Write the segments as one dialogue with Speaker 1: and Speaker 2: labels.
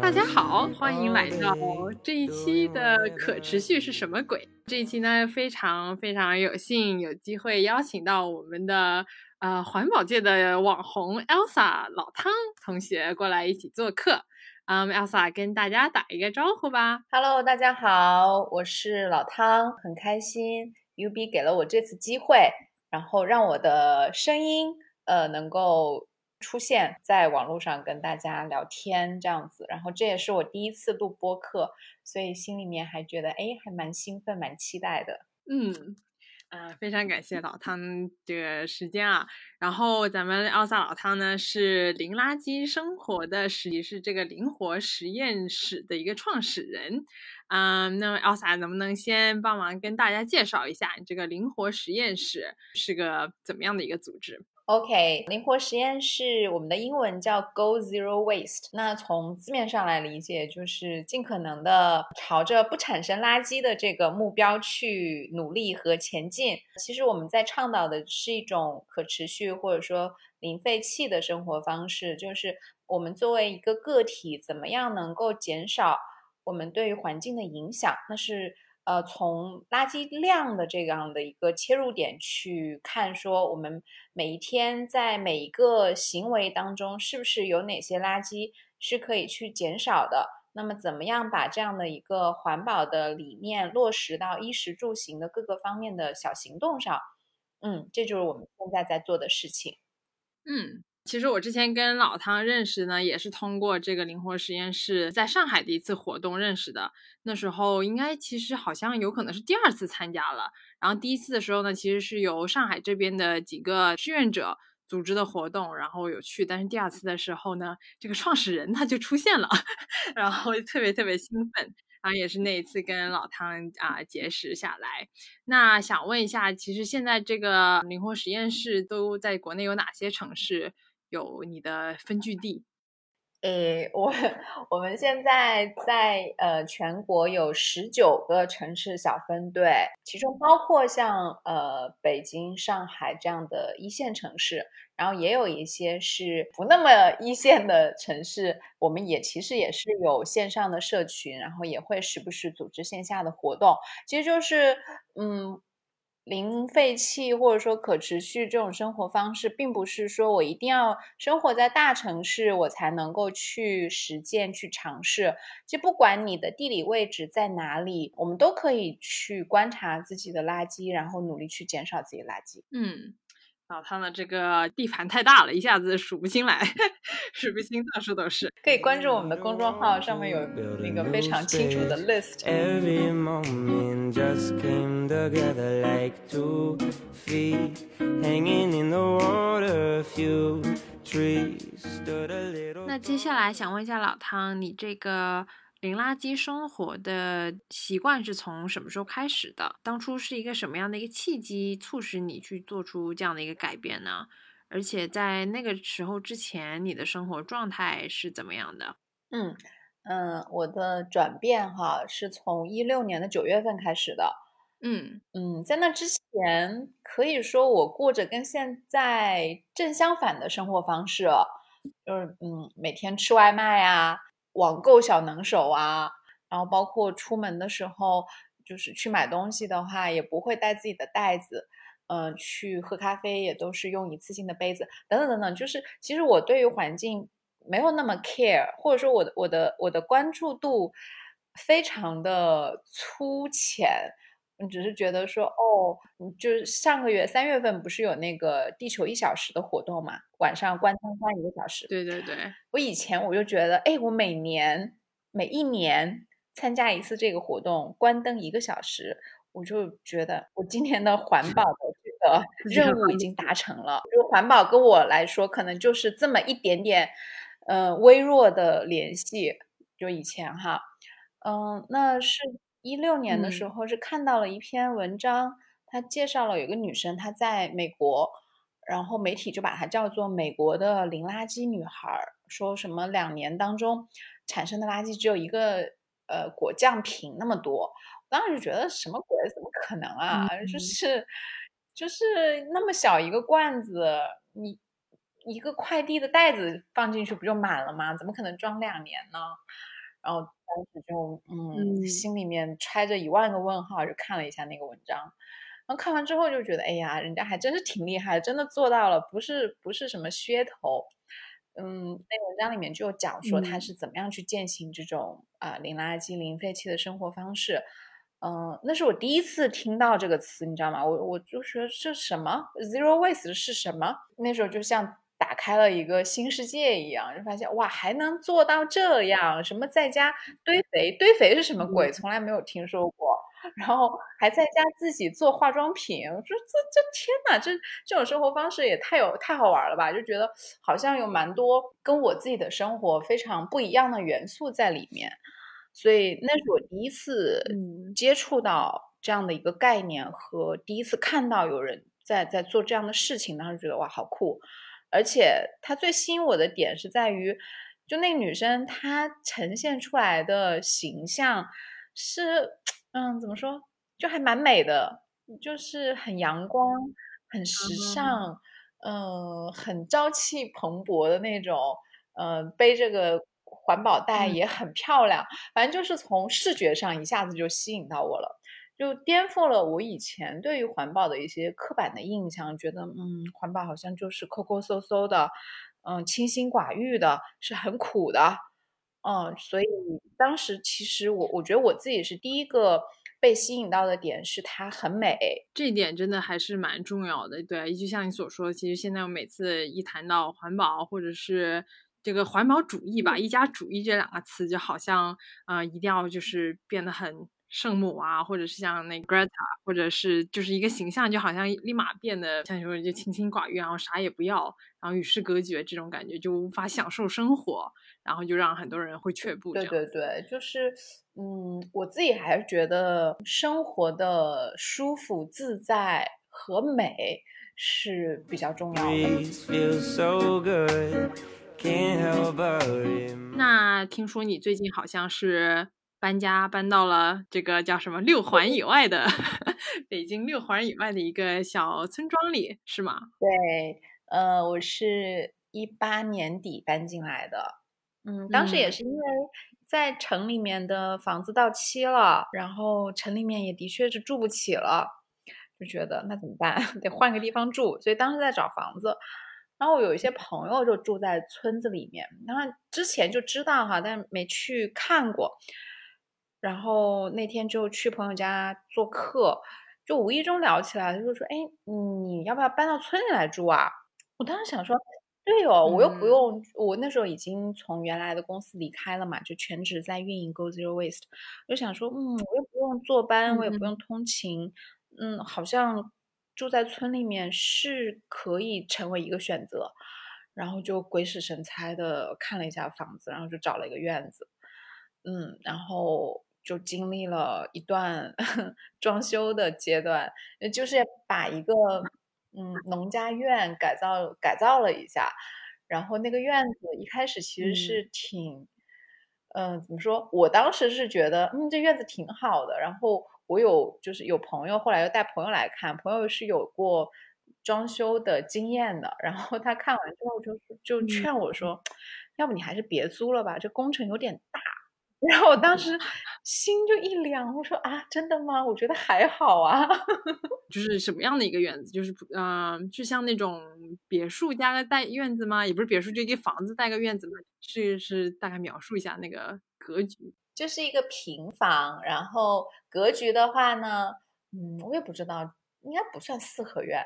Speaker 1: 大家好，欢迎来到这一期的可持续是什么鬼？这一期呢，非常非常有幸有机会邀请到我们的呃环保界的网红 Elsa 老汤同学过来一起做客。嗯，Elsa 跟大家打一个招呼吧。
Speaker 2: Hello，大家好，我是老汤，很开心 UB 给了我这次机会，然后让我的声音呃能够。出现在网络上跟大家聊天这样子，然后这也是我第一次录播客，所以心里面还觉得哎，还蛮兴奋、蛮期待的。
Speaker 1: 嗯，啊，非常感谢老汤这个时间啊。然后咱们奥萨老汤呢是零垃圾生活的，实际是这个灵活实验室的一个创始人。嗯，那么奥萨能不能先帮忙跟大家介绍一下，你这个灵活实验室是个怎么样的一个组织
Speaker 2: ？OK，灵活实验室，我们的英文叫 Go Zero Waste。那从字面上来理解，就是尽可能的朝着不产生垃圾的这个目标去努力和前进。其实我们在倡导的是一种可持续或者说零废弃的生活方式，就是我们作为一个个体，怎么样能够减少我们对于环境的影响？那是。呃，从垃圾量的这样的一个切入点去看，说我们每一天在每一个行为当中，是不是有哪些垃圾是可以去减少的？那么，怎么样把这样的一个环保的理念落实到衣食住行的各个方面的小行动上？嗯，这就是我们现在在做的事情。
Speaker 1: 嗯。其实我之前跟老汤认识呢，也是通过这个灵活实验室在上海的一次活动认识的。那时候应该其实好像有可能是第二次参加了。然后第一次的时候呢，其实是由上海这边的几个志愿者组织的活动，然后有去。但是第二次的时候呢，这个创始人他就出现了，然后特别特别兴奋。然后也是那一次跟老汤啊结识下来。那想问一下，其实现在这个灵活实验室都在国内有哪些城市？有你的分据地，
Speaker 2: 诶，我我们现在在呃全国有十九个城市小分队，其中包括像呃北京、上海这样的一线城市，然后也有一些是不那么 一线的城市，我们也其实也是有线上的社群，然后也会时不时组织线下的活动，其实就是嗯。零废弃或者说可持续这种生活方式，并不是说我一定要生活在大城市，我才能够去实践、去尝试。就不管你的地理位置在哪里，我们都可以去观察自己的垃圾，然后努力去减少自己垃圾。
Speaker 1: 嗯。老汤的这个地盘太大了，一下子数不清来，数不清到处都是。
Speaker 2: 可以关注我们的公众号，上面有那个非常清楚的 list。
Speaker 1: 那接下来想问一下老汤，你这个。零垃圾生活的习惯是从什么时候开始的？当初是一个什么样的一个契机促使你去做出这样的一个改变呢？而且在那个时候之前，你的生活状态是怎么样的？
Speaker 2: 嗯嗯，我的转变哈是从一六年的九月份开始的。
Speaker 1: 嗯
Speaker 2: 嗯，在那之前，可以说我过着跟现在正相反的生活方式，就是嗯，每天吃外卖呀。网购小能手啊，然后包括出门的时候，就是去买东西的话，也不会带自己的袋子，嗯，去喝咖啡也都是用一次性的杯子，等等等等。就是其实我对于环境没有那么 care，或者说我的我的我的关注度非常的粗浅。你只是觉得说，哦，就是上个月三月份不是有那个地球一小时的活动嘛？晚上关灯关一个小时。
Speaker 1: 对对对，
Speaker 2: 我以前我就觉得，哎，我每年每一年参加一次这个活动，关灯一个小时，我就觉得我今年的环保的这个 任务已经达成了。就环保跟我来说，可能就是这么一点点，呃，微弱的联系。就以前哈，嗯，那是。一六年的时候是看到了一篇文章，他介绍了有个女生她在美国，然后媒体就把她叫做美国的零垃圾女孩，说什么两年当中产生的垃圾只有一个呃果酱瓶那么多，当时就觉得什么鬼，怎么可能啊？就是就是那么小一个罐子，你一个快递的袋子放进去不就满了吗？怎么可能装两年呢？然后当时就嗯，心里面揣着一万个问号，就看了一下那个文章。然后看完之后就觉得，哎呀，人家还真是挺厉害，真的做到了，不是不是什么噱头。嗯，那个文章里面就讲说他是怎么样去践行这种啊零垃圾、零废弃的生活方式。嗯，那是我第一次听到这个词，你知道吗？我我就说这什么 zero waste 是什么？那时候就像打开了一个新世界一样，就发现哇，还能做到这样？什么在家堆肥？堆肥是什么鬼？从来没有听说过。然后还在家自己做化妆品，我说这这天呐，这这种生活方式也太有太好玩了吧？就觉得好像有蛮多跟我自己的生活非常不一样的元素在里面，所以那是我第一次接触到这样的一个概念和第一次看到有人在在做这样的事情，当时觉得哇好酷，而且它最吸引我的点是在于，就那个女生她呈现出来的形象是。嗯，怎么说？就还蛮美的，就是很阳光、很时尚，嗯，很朝气蓬勃的那种。嗯，背这个环保袋也很漂亮，反正就是从视觉上一下子就吸引到我了，就颠覆了我以前对于环保的一些刻板的印象，觉得嗯，环保好像就是抠抠搜搜的，嗯，清心寡欲的，是很苦的。嗯，所以当时其实我我觉得我自己是第一个被吸引到的点是它很美，
Speaker 1: 这一点真的还是蛮重要的。对，就像你所说的，其实现在我每次一谈到环保或者是这个环保主义吧，一家主义这两个词，就好像啊一定要就是变得很。圣母啊，或者是像那 Greta，或者是就是一个形象，就好像立马变得像你说就清心寡欲，然后啥也不要，然后与世隔绝这种感觉，就无法享受生活，然后就让很多人会却步。
Speaker 2: 对对对，就是嗯，我自己还是觉得生活的舒服自在和美是比较重要的。
Speaker 1: 那听说你最近好像是。搬家搬到了这个叫什么六环以 外的 北京六环以外的一个小村庄里，是吗？
Speaker 2: 对，呃，我是一八年底搬进来的，嗯，当时也是因为在城里面的房子到期了，然后城里面也的确是住不起了，就觉得那怎么办？得换个地方住，所以当时在找房子，然后我有一些朋友就住在村子里面，然后之前就知道哈，但没去看过。然后那天就去朋友家做客，就无意中聊起来，他就说：“哎，你要不要搬到村里来住啊？”我当时想说：“对哦，我又不用，我那时候已经从原来的公司离开了嘛，就全职在运营 Go Zero Waste。就想说，嗯，我又不用坐班，我也不用通勤，嗯，好像住在村里面是可以成为一个选择。然后就鬼使神差的看了一下房子，然后就找了一个院子，嗯，然后。就经历了一段 装修的阶段，就是把一个嗯农家院改造改造了一下，然后那个院子一开始其实是挺，嗯，怎么说？我当时是觉得嗯这院子挺好的，然后我有就是有朋友后来又带朋友来看，朋友是有过装修的经验的，然后他看完之后就就劝我说，要不你还是别租了吧，这工程有点大。然后我当时心就一凉，我说啊，真的吗？我觉得还好啊。
Speaker 1: 就是什么样的一个院子？就是嗯，就像那种别墅加个带院子吗？也不是别墅，就一个房子带个院子吗？是是，大概描述一下那个格局。
Speaker 2: 就是一个平房，然后格局的话呢，嗯，我也不知道。应该不算四合院，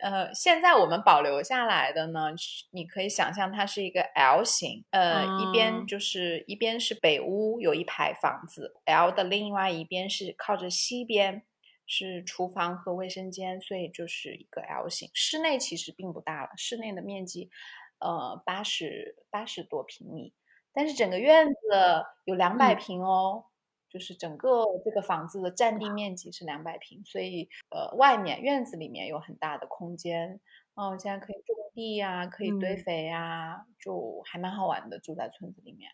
Speaker 2: 呃，现在我们保留下来的呢，你可以想象它是一个 L 型，呃，一边就是一边是北屋，有一排房子，L 的另外一边是靠着西边，是厨房和卫生间，所以就是一个 L 型。室内其实并不大了，室内的面积，呃，八十八十多平米，但是整个院子有两百平哦。就是整个这个房子的占地面积是两百平，所以呃，外面院子里面有很大的空间，嗯，现在可以种地呀，可以堆肥呀，就还蛮好玩的，住在村子里面，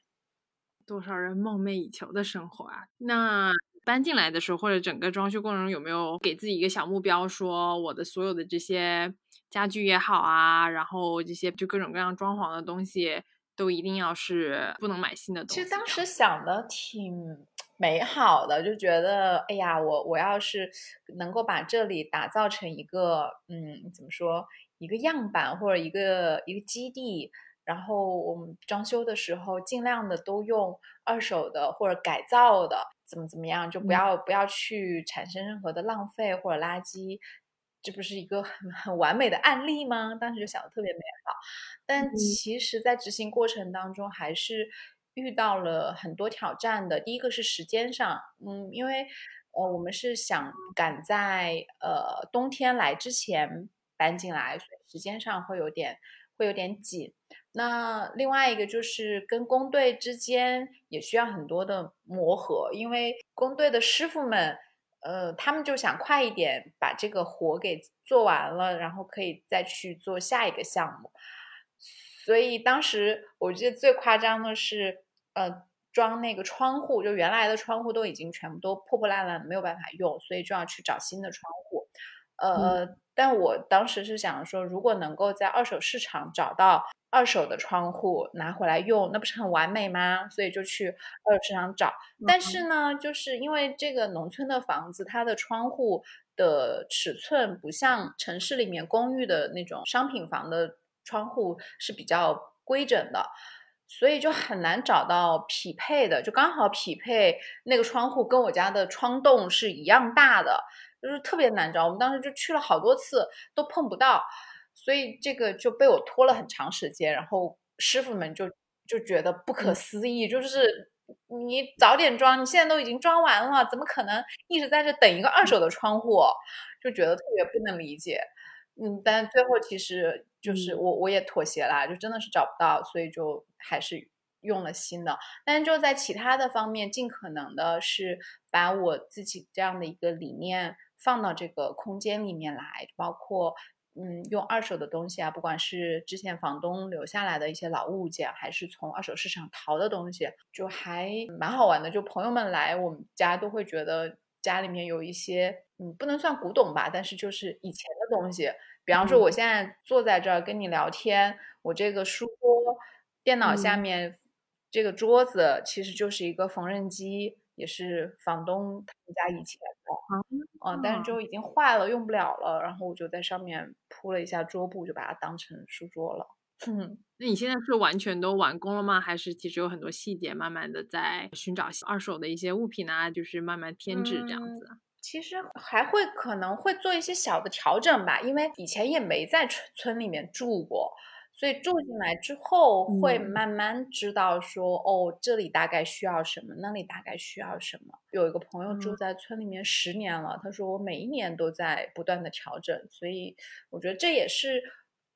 Speaker 1: 多少人梦寐以求的生活啊！那搬进来的时候或者整个装修过程中有没有给自己一个小目标，说我的所有的这些家具也好啊，然后这些就各种各样装潢的东西都一定要是不能买新的东
Speaker 2: 西。其实当时想的挺美好的，就觉得哎呀，我我要是能够把这里打造成一个嗯，怎么说，一个样板或者一个一个基地。然后我们装修的时候，尽量的都用二手的或者改造的，怎么怎么样，就不要不要去产生任何的浪费或者垃圾，这不是一个很很完美的案例吗？当时就想的特别美好，但其实，在执行过程当中，还是遇到了很多挑战的。第一个是时间上，嗯，因为呃，我们是想赶在呃冬天来之前搬进来，所以时间上会有点会有点紧。那另外一个就是跟工队之间也需要很多的磨合，因为工队的师傅们，呃，他们就想快一点把这个活给做完了，然后可以再去做下一个项目。所以当时我记得最夸张的是，呃，装那个窗户，就原来的窗户都已经全部都破破烂烂，没有办法用，所以就要去找新的窗户。呃，但我当时是想说，如果能够在二手市场找到。二手的窗户拿回来用，那不是很完美吗？所以就去二手市场找。但是呢，就是因为这个农村的房子，它的窗户的尺寸不像城市里面公寓的那种商品房的窗户是比较规整的，所以就很难找到匹配的，就刚好匹配那个窗户跟我家的窗洞是一样大的，就是特别难找。我们当时就去了好多次，都碰不到。所以这个就被我拖了很长时间，然后师傅们就就觉得不可思议，就是你早点装，你现在都已经装完了，怎么可能一直在这等一个二手的窗户？就觉得特别不能理解。嗯，但最后其实就是我我也妥协啦，就真的是找不到，所以就还是用了新的。但是就在其他的方面，尽可能的是把我自己这样的一个理念放到这个空间里面来，包括。嗯，用二手的东西啊，不管是之前房东留下来的一些老物件，还是从二手市场淘的东西，就还蛮好玩的。就朋友们来我们家都会觉得家里面有一些，嗯，不能算古董吧，但是就是以前的东西。比方说，我现在坐在这儿跟你聊天，我这个书桌、电脑下面这个桌子，其实就是一个缝纫机。也是房东他们家以前的，嗯，但是就已经坏了，用不了了。然后我就在上面铺了一下桌布，就把它当成书桌了。
Speaker 1: 那你现在是完全都完工了吗？还是其实有很多细节，慢慢的在寻找二手的一些物品啊，就是慢慢添置这样子？
Speaker 2: 其实还会可能会做一些小的调整吧，因为以前也没在村村里面住过。所以住进来之后，会慢慢知道说，哦，这里大概需要什么，那里大概需要什么。有一个朋友住在村里面十年了，他说我每一年都在不断的调整，所以我觉得这也是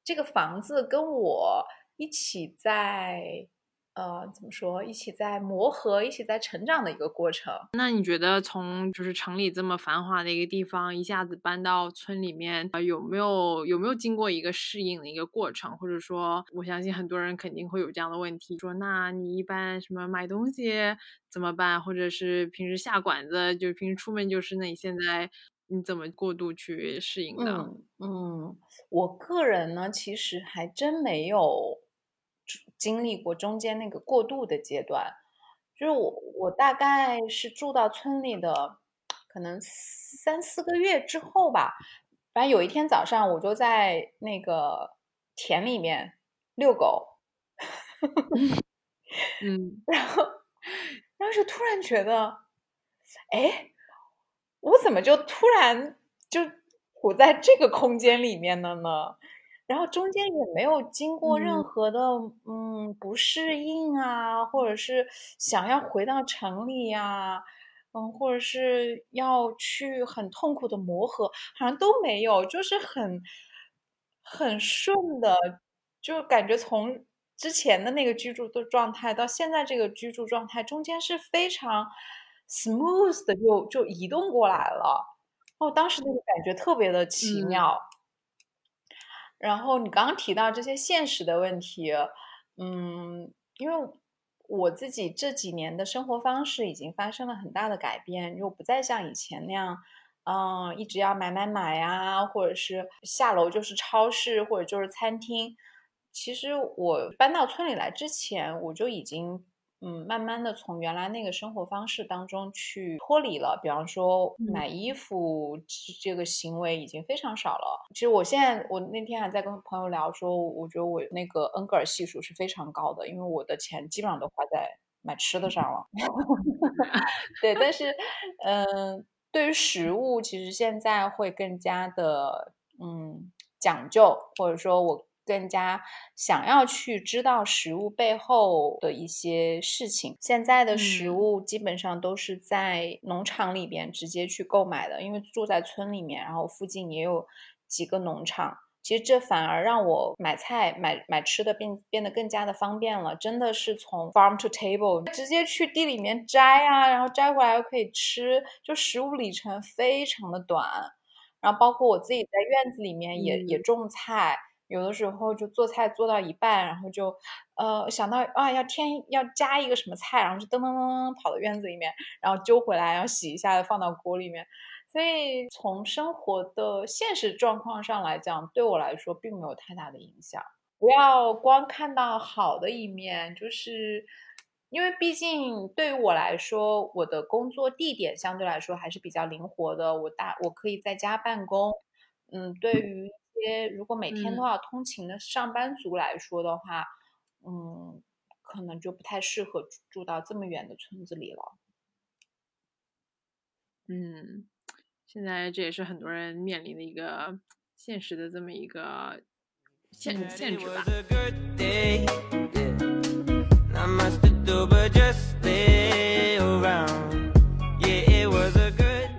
Speaker 2: 这个房子跟我一起在。呃，怎么说？一起在磨合，一起在成长的一个过程。
Speaker 1: 那你觉得从就是城里这么繁华的一个地方，一下子搬到村里面，呃，有没有有没有经过一个适应的一个过程？或者说，我相信很多人肯定会有这样的问题，说那你一般什么买东西怎么办？或者是平时下馆子，就是平时出门就是，那你现在你怎么过度去适应的？
Speaker 2: 嗯，我个人呢，其实还真没有。经历过中间那个过渡的阶段，就是我我大概是住到村里的，可能三四个月之后吧。反正有一天早上，我就在那个田里面遛狗，
Speaker 1: 嗯，
Speaker 2: 然后当时突然觉得，哎，我怎么就突然就处在这个空间里面了呢？然后中间也没有经过任何的嗯不适应啊，或者是想要回到城里呀，嗯，或者是要去很痛苦的磨合，好像都没有，就是很很顺的，就感觉从之前的那个居住的状态到现在这个居住状态，中间是非常 smooth 的，就就移动过来了。哦，当时那个感觉特别的奇妙。然后你刚刚提到这些现实的问题，嗯，因为我自己这几年的生活方式已经发生了很大的改变，又不再像以前那样，嗯，一直要买买买啊，或者是下楼就是超市或者就是餐厅。其实我搬到村里来之前，我就已经。嗯，慢慢的从原来那个生活方式当中去脱离了。比方说买衣服这个行为已经非常少了。其实我现在，我那天还在跟朋友聊说，我觉得我那个恩格尔系数是非常高的，因为我的钱基本上都花在买吃的上了。对，但是嗯，对于食物，其实现在会更加的嗯讲究，或者说我。更加想要去知道食物背后的一些事情。现在的食物基本上都是在农场里边直接去购买的，因为住在村里面，然后附近也有几个农场。其实这反而让我买菜、买买吃的变变得更加的方便了。真的是从 farm to table，直接去地里面摘啊，然后摘回来又可以吃，就食物里程非常的短。然后包括我自己在院子里面也也种菜。有的时候就做菜做到一半，然后就，呃，想到啊要添要加一个什么菜，然后就噔噔噔噔跑到院子里面，然后揪回来，然后洗一下放到锅里面。所以从生活的现实状况上来讲，对我来说并没有太大的影响。不要光看到好的一面，就是因为毕竟对于我来说，我的工作地点相对来说还是比较灵活的，我大我可以在家办公。嗯，对于。些如果每天都要通勤的上班族来说的话，嗯，可能就不太适合住到这么远的村子里了。
Speaker 1: 嗯，现在这也是很多人面临的一个现实的这么一个限限制吧。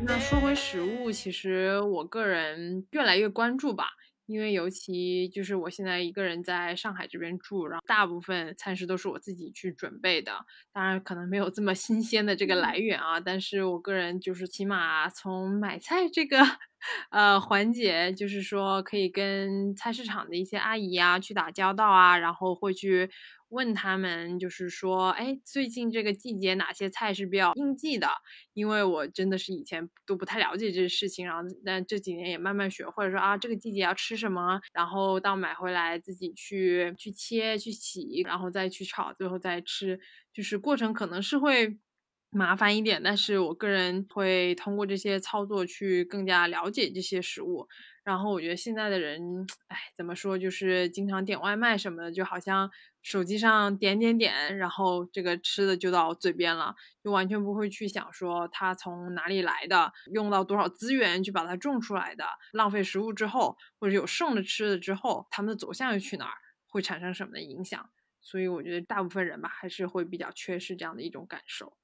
Speaker 1: 那说回食物，其实我个人越来越关注吧。因为尤其就是我现在一个人在上海这边住，然后大部分餐食都是我自己去准备的。当然可能没有这么新鲜的这个来源啊，但是我个人就是起码从买菜这个呃环节，就是说可以跟菜市场的一些阿姨啊去打交道啊，然后会去。问他们就是说，哎，最近这个季节哪些菜是比较应季的？因为我真的是以前都不太了解这些事情，然后但这几年也慢慢学，或者说啊，这个季节要吃什么，然后到买回来自己去去切、去洗，然后再去炒，最后再吃，就是过程可能是会麻烦一点，但是我个人会通过这些操作去更加了解这些食物。然后我觉得现在的人，哎，怎么说，就是经常点外卖什么的，就好像手机上点点点，然后这个吃的就到嘴边了，就完全不会去想说它从哪里来的，用到多少资源去把它种出来的，浪费食物之后，或者有剩的吃的之后，它们的走向又去哪儿，会产生什么的影响？所以我觉得大部分人吧，还是会比较缺失这样的一种感受。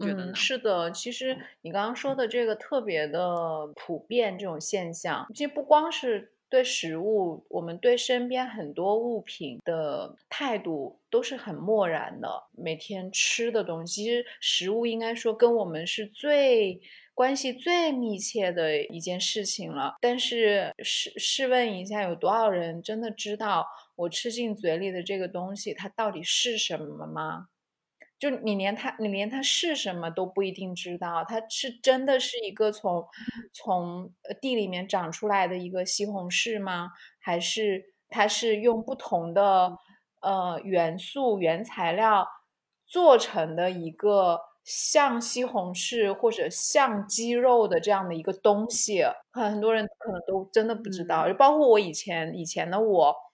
Speaker 2: 嗯，是的，其实你刚刚说的这个特别的普遍，这种现象，其实不光是对食物，我们对身边很多物品的态度都是很漠然的。每天吃的东西，其实食物应该说跟我们是最关系最密切的一件事情了。但是试试问一下，有多少人真的知道我吃进嘴里的这个东西，它到底是什么吗？就你连它，你连它是什么都不一定知道，它是真的是一个从从地里面长出来的一个西红柿吗？还是它是用不同的呃元素原材料做成的一个像西红柿或者像鸡肉的这样的一个东西？很多人可能都真的不知道，就包括我以前以前的我。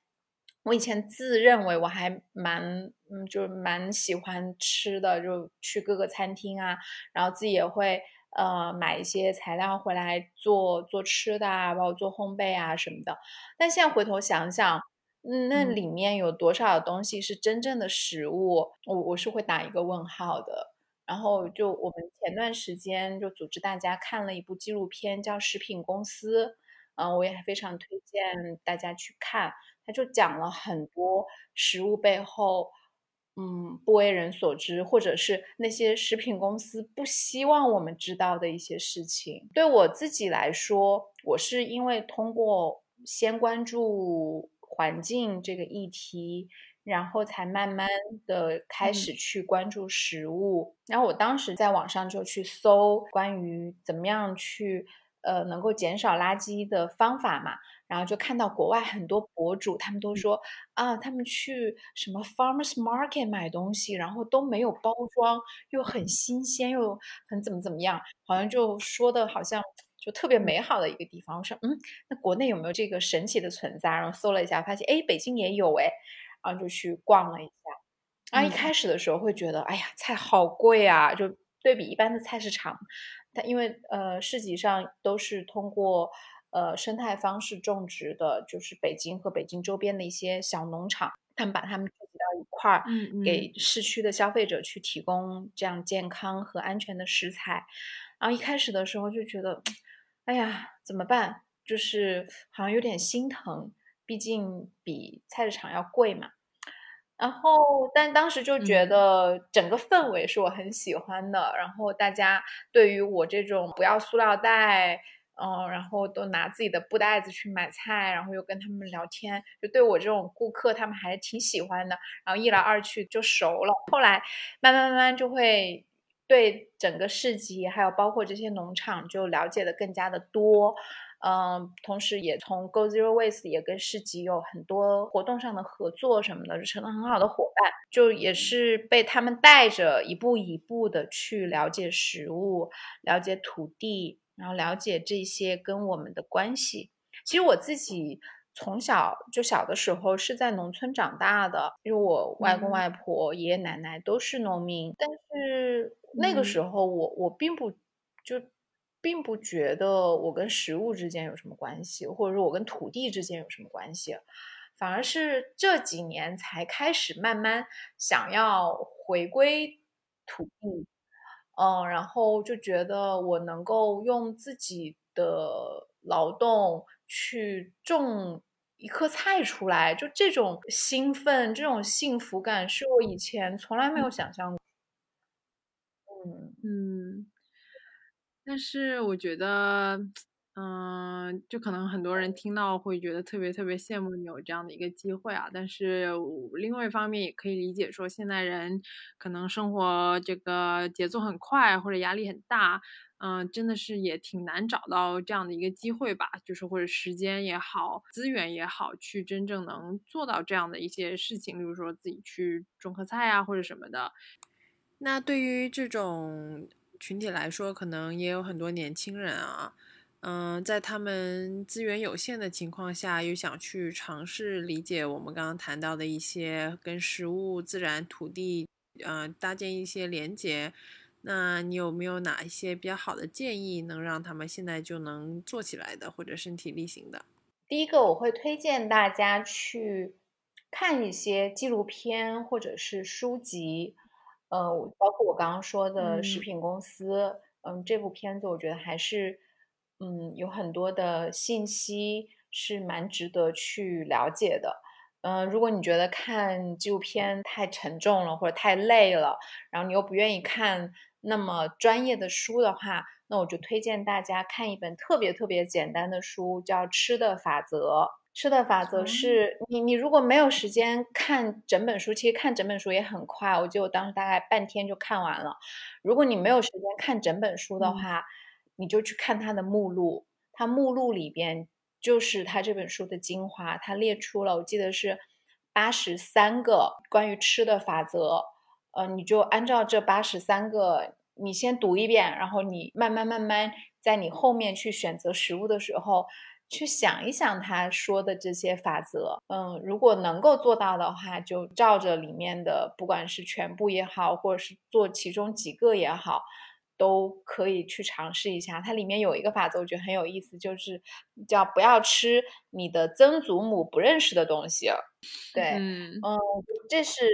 Speaker 2: 我以前自认为我还蛮，嗯，就是蛮喜欢吃的，就去各个餐厅啊，然后自己也会呃买一些材料回来做做吃的啊，包括做烘焙啊什么的。但现在回头想想，嗯，那里面有多少东西是真正的食物？我我是会打一个问号的。然后就我们前段时间就组织大家看了一部纪录片，叫《食品公司》，嗯，我也非常推荐大家去看。他就讲了很多食物背后，嗯，不为人所知，或者是那些食品公司不希望我们知道的一些事情。对我自己来说，我是因为通过先关注环境这个议题，然后才慢慢的开始去关注食物。然后我当时在网上就去搜关于怎么样去。呃能够减少垃圾的方法嘛。然后就看到国外很多博主，他们都说啊，他们去什么 farmers market 买东西，然后都没有包装，又很新鲜，又很怎么怎么样，好像就说的好像就特别美好的一个地方。我说嗯，那国内有没有这个神奇的存在？然后搜了一下，发现哎，北京也有哎，然后就去逛了一下。然后一开始的时候会觉得，哎呀，菜好贵啊，就对比一般的菜市场，它因为呃市集上都是通过。呃，生态方式种植的，就是北京和北京周边的一些小农场，他们把它们聚集到一块儿，嗯给市区的消费者去提供这样健康和安全的食材。然后一开始的时候就觉得，哎呀，怎么办？就是好像有点心疼，毕竟比菜市场要贵嘛。然后，但当时就觉得整个氛围是我很喜欢的。然后大家对于我这种不要塑料袋。嗯，然后都拿自己的布袋子去买菜，然后又跟他们聊天，就对我这种顾客，他们还挺喜欢的。然后一来二去就熟了，后来慢慢慢慢就会对整个市集，还有包括这些农场，就了解的更加的多。嗯，同时也从 Go Zero Waste 也跟市集有很多活动上的合作什么的，就成了很好的伙伴。就也是被他们带着一步一步的去了解食物，了解土地。然后了解这些跟我们的关系。其实我自己从小就小的时候是在农村长大的，因为我外公外婆、爷爷奶奶都是农民。但是那个时候我我并不就并不觉得我跟食物之间有什么关系，或者说我跟土地之间有什么关系，反而是这几年才开始慢慢想要回归土地。嗯，然后就觉得我能够用自己的劳动去种一棵菜出来，就这种兴奋、这种幸福感，是我以前从来没有想象过。
Speaker 1: 嗯嗯，但是我觉得。嗯，就可能很多人听到会觉得特别特别羡慕你有这样的一个机会啊。但是另外一方面也可以理解说，现在人可能生活这个节奏很快，或者压力很大，嗯，真的是也挺难找到这样的一个机会吧。就是或者时间也好，资源也好，去真正能做到这样的一些事情，比如说自己去种棵菜啊，或者什么的。那对于这种群体来说，可能也有很多年轻人啊。嗯，在他们资源有限的情况下，又想去尝试理解我们刚刚谈到的一些跟食物、自然、土地，嗯，搭建一些连接。那你有没有哪一些比较好的建议，能让他们现在就能做起来的，或者身体力行的？
Speaker 2: 第一个，我会推荐大家去看一些纪录片或者是书籍，呃，包括我刚刚说的食品公司，嗯，这部片子我觉得还是。嗯，有很多的信息是蛮值得去了解的。嗯，如果你觉得看纪录片太沉重了或者太累了，然后你又不愿意看那么专业的书的话，那我就推荐大家看一本特别特别简单的书，叫《吃的法则》。吃的法则是你，你如果没有时间看整本书，其实看整本书也很快，我记得我当时大概半天就看完了。如果你没有时间看整本书的话，你就去看它的目录，它目录里边就是它这本书的精华，它列出了我记得是八十三个关于吃的法则，呃，你就按照这八十三个，你先读一遍，然后你慢慢慢慢在你后面去选择食物的时候，去想一想他说的这些法则，嗯，如果能够做到的话，就照着里面的，不管是全部也好，或者是做其中几个也好。都可以去尝试一下，它里面有一个法则，我觉得很有意思，就是叫不要吃你的曾祖母不认识的东西。对，嗯，这是，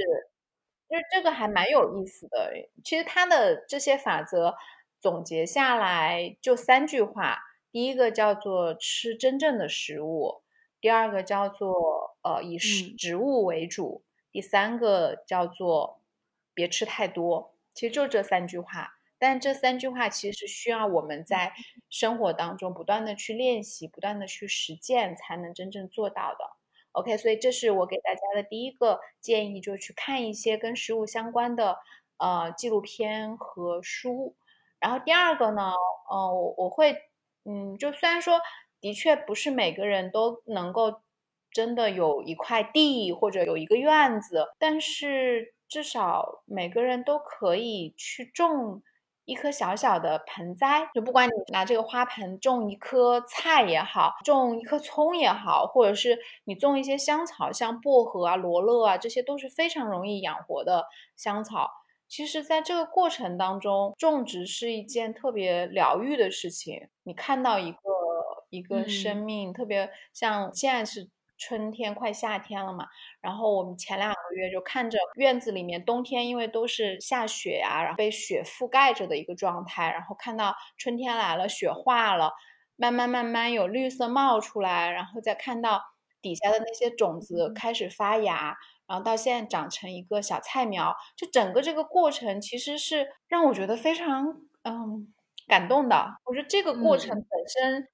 Speaker 2: 就是这个还蛮有意思的。其实它的这些法则总结下来就三句话：第一个叫做吃真正的食物；第二个叫做呃以食植物为主；第三个叫做别吃太多。其实就这三句话。但这三句话其实是需要我们在生活当中不断的去练习，不断的去实践，才能真正做到的。OK，所以这是我给大家的第一个建议，就是去看一些跟食物相关的呃纪录片和书。然后第二个呢，呃，我我会嗯，就虽然说的确不是每个人都能够真的有一块地或者有一个院子，但是至少每个人都可以去种。一颗小小的盆栽，就不管你拿这个花盆种一棵菜也好，种一棵葱也好，或者是你种一些香草，像薄荷啊、罗勒啊，这些都是非常容易养活的香草。其实，在这个过程当中，种植是一件特别疗愈的事情。你看到一个一个生命，特别像现在是。春天快夏天了嘛，然后我们前两个月就看着院子里面冬天，因为都是下雪呀，然后被雪覆盖着的一个状态，然后看到春天来了，雪化了，慢慢慢慢有绿色冒出来，然后再看到底下的那些种子开始发芽，然后到现在长成一个小菜苗，就整个这个过程其实是让我觉得非常嗯感动的。我觉得这个过程本身。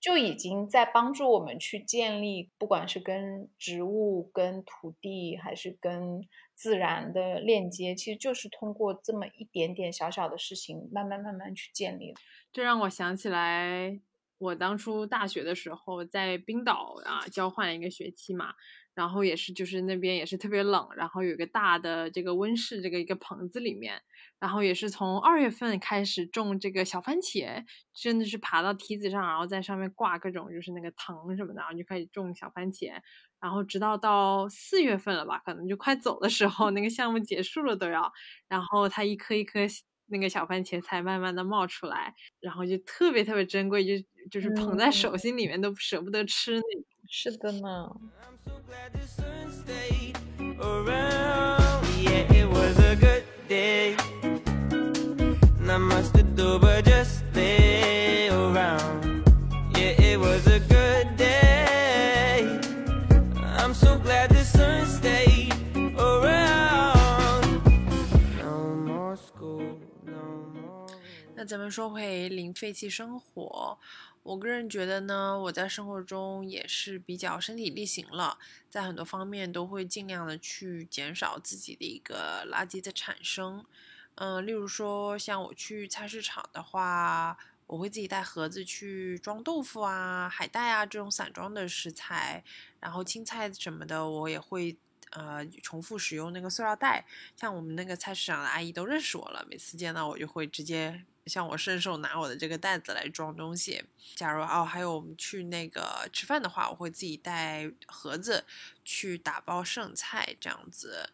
Speaker 2: 就已经在帮助我们去建立，不管是跟植物、跟土地，还是跟自然的链接，其实就是通过这么一点点小小的事情，慢慢慢慢去建立。
Speaker 1: 这让我想起来，我当初大学的时候在冰岛啊交换一个学期嘛。然后也是，就是那边也是特别冷，然后有一个大的这个温室，这个一个棚子里面，然后也是从二月份开始种这个小番茄，真的是爬到梯子上，然后在上面挂各种就是那个藤什么的，然后就开始种小番茄，然后直到到四月份了吧，可能就快走的时候，那个项目结束了都要，然后它一颗一颗那个小番茄才慢慢的冒出来，然后就特别特别珍贵，就就是捧在手心里面都舍不得吃那种。
Speaker 2: 是的呢。
Speaker 3: 那咱们说回零废弃生活。 我个人觉得呢，我在生活中也是比较身体力行了，在很多方面都会尽量的去减少自己的一个垃圾的产生。嗯，例如说像我去菜市场的话，我会自己带盒子去装豆腐啊、海带啊这种散装的食材，然后青菜什么的我也会呃重复使用那个塑料袋。像我们那个菜市场的阿姨都认识我了，每次见到我就会直接。像我顺手拿我的这个袋子来装东西。假如哦，还有我们去那个吃饭的话，我会自己带盒子去打包剩菜这样子。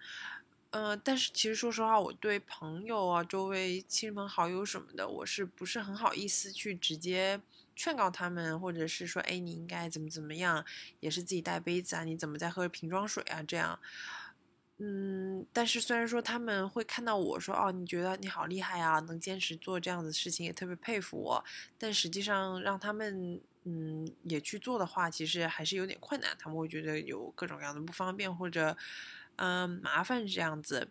Speaker 3: 嗯，但是其实说实话，我对朋友啊、周围亲朋好友什么的，我是不是很好意思去直接劝告他们，或者是说，哎，你应该怎么怎么样，也是自己带杯子啊？你怎么在喝瓶装水啊？这样。嗯，但是虽然说他们会看到我说哦，你觉得你好厉害啊，能坚持做这样的事情，也特别佩服我。但实际上让他们嗯也去做的话，其实还是有点困难。他们会觉得有各种各样的不方便或者嗯麻烦这样子。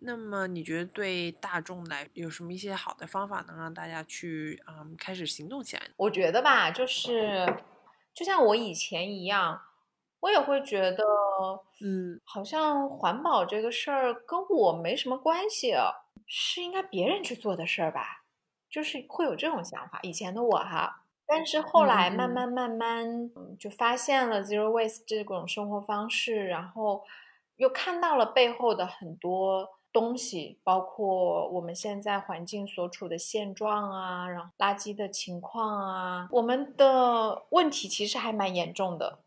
Speaker 3: 那么你觉得对大众来有什么一些好的方法能让大家去嗯开始行动起来？
Speaker 2: 我觉得吧，就是就像我以前一样。我也会觉得，
Speaker 1: 嗯，
Speaker 2: 好像环保这个事儿跟我没什么关系，是应该别人去做的事儿吧，就是会有这种想法。以前的我哈，但是后来慢慢慢慢就发现了 zero waste 这种生活方式，然后又看到了背后的很多东西，包括我们现在环境所处的现状啊，然后垃圾的情况啊，我们的问题其实还蛮严重的。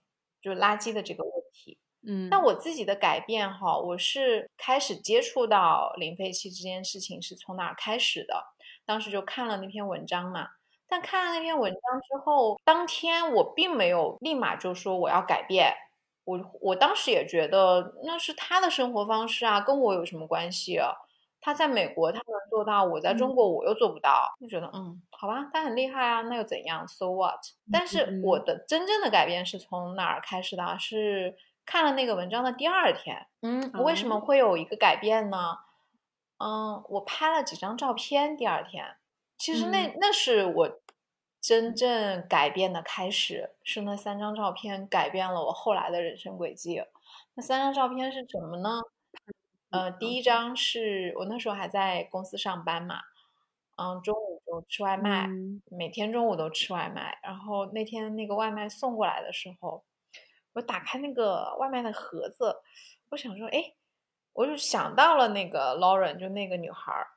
Speaker 2: 就垃圾的这个问题，
Speaker 1: 嗯，
Speaker 2: 那我自己的改变哈，我是开始接触到零废弃这件事情是从哪儿开始的？当时就看了那篇文章嘛，但看了那篇文章之后，当天我并没有立马就说我要改变，我我当时也觉得那是他的生活方式啊，跟我有什么关系啊？他在美国他能做到，我在中国我又做不到，就觉得嗯，好吧，他很厉害啊，那又怎样？So what？但是我的真正的改变是从哪儿开始的？是看了那个文章的第二天。嗯，为什么会有一个改变呢？嗯，我拍了几张照片，第二天，其实那那是我真正改变的开始，是那三张照片改变了我后来的人生轨迹。那三张照片是什么呢？呃，第一张是我那时候还在公司上班嘛，嗯，中午就吃外卖，
Speaker 1: 嗯
Speaker 2: 每天中午都吃外卖。然后那天那个外卖送过来的时候，我打开那个外卖的盒子，我想说，哎，我就想到了那个 Lauren，就那个女孩儿。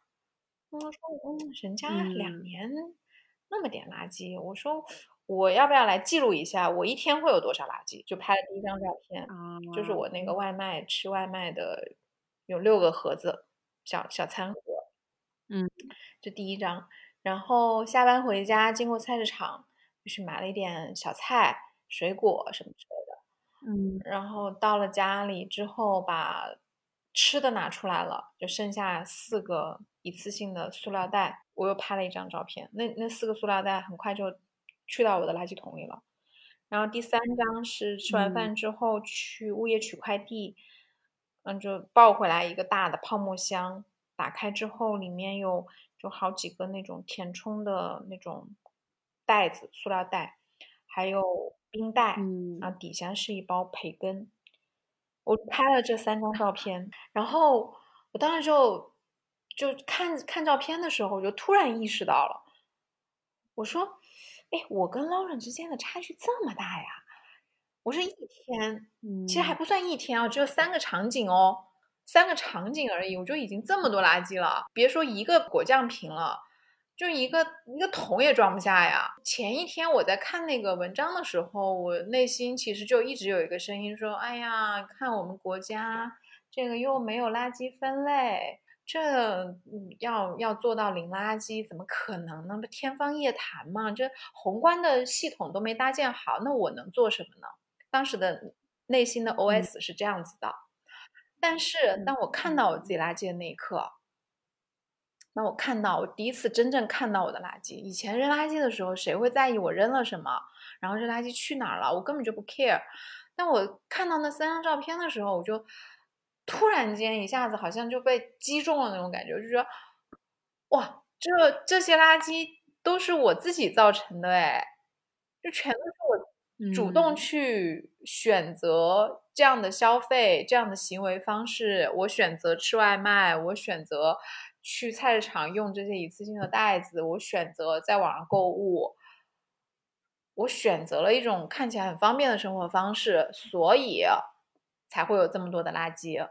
Speaker 2: 我说，嗯，人家两
Speaker 1: 嗯
Speaker 2: 年那么点垃圾，我说我要不要来记录一下我一天会有多少垃圾？就拍了第一张照片，
Speaker 1: 啊，
Speaker 2: 就是我那个外卖吃外卖的有六个盒子，小小餐盒，
Speaker 1: 嗯，
Speaker 2: 这第一张。然后下班回家经过菜市场，就是买了一点小菜、水果什么之类的。
Speaker 1: 嗯
Speaker 2: 然后到了家里之后，把吃的拿出来了，就剩下四个一次性的塑料袋，我又拍了一张照片。那那四个塑料袋很快就去到我的垃圾桶里了。然后第三张是吃完
Speaker 1: 嗯
Speaker 2: 饭之后去物业取快递，嗯，就抱回来一个大的泡沫箱，打开之后里面有就好几个那种填充的那种袋子，塑料袋，还有冰袋，
Speaker 1: 嗯
Speaker 2: 然后底下是一包培根。我拍了这三张照片，然后我当时就就看看照片的时候，我就突然意识到了，我说，哎，我跟 Lauren 之间的差距这么大呀！我是一天，其实还
Speaker 1: 嗯
Speaker 2: 不算一天啊，只有三个场景哦，三个场景而已，我就已经这么多垃圾了。别说一个果酱瓶了，就一个一个桶也装不下呀。前一天我在看那个文章的时候，我内心其实就一直有一个声音说：“哎呀，看我们国家这个又没有垃圾分类。”这嗯要要做到零垃圾，怎么可能呢？不天方夜谭嘛！这宏观的系统都没搭建好，那我能做什么呢？当时的内心的 OS 是这样子的。但是当我看到我自己垃圾的那一刻，当我看到我第一次真正看到我的垃圾，以前扔垃圾的时候，谁会在意我扔了什么？然后这垃圾去哪儿了？我根本就不 care。但我看到那三张照片的时候，我就突然间一下子好像就被击中了那种感觉，我就觉得哇，这这些垃圾都是我自己造成的哎，就全都是我主动
Speaker 1: 嗯
Speaker 2: 去选择这样的消费、这样的行为方式。我选择吃外卖，我选择去菜市场用这些一次性的袋子，我选择在网上购物。我选择了一种看起来很方便的生活方式，所以才会有这么多的垃圾。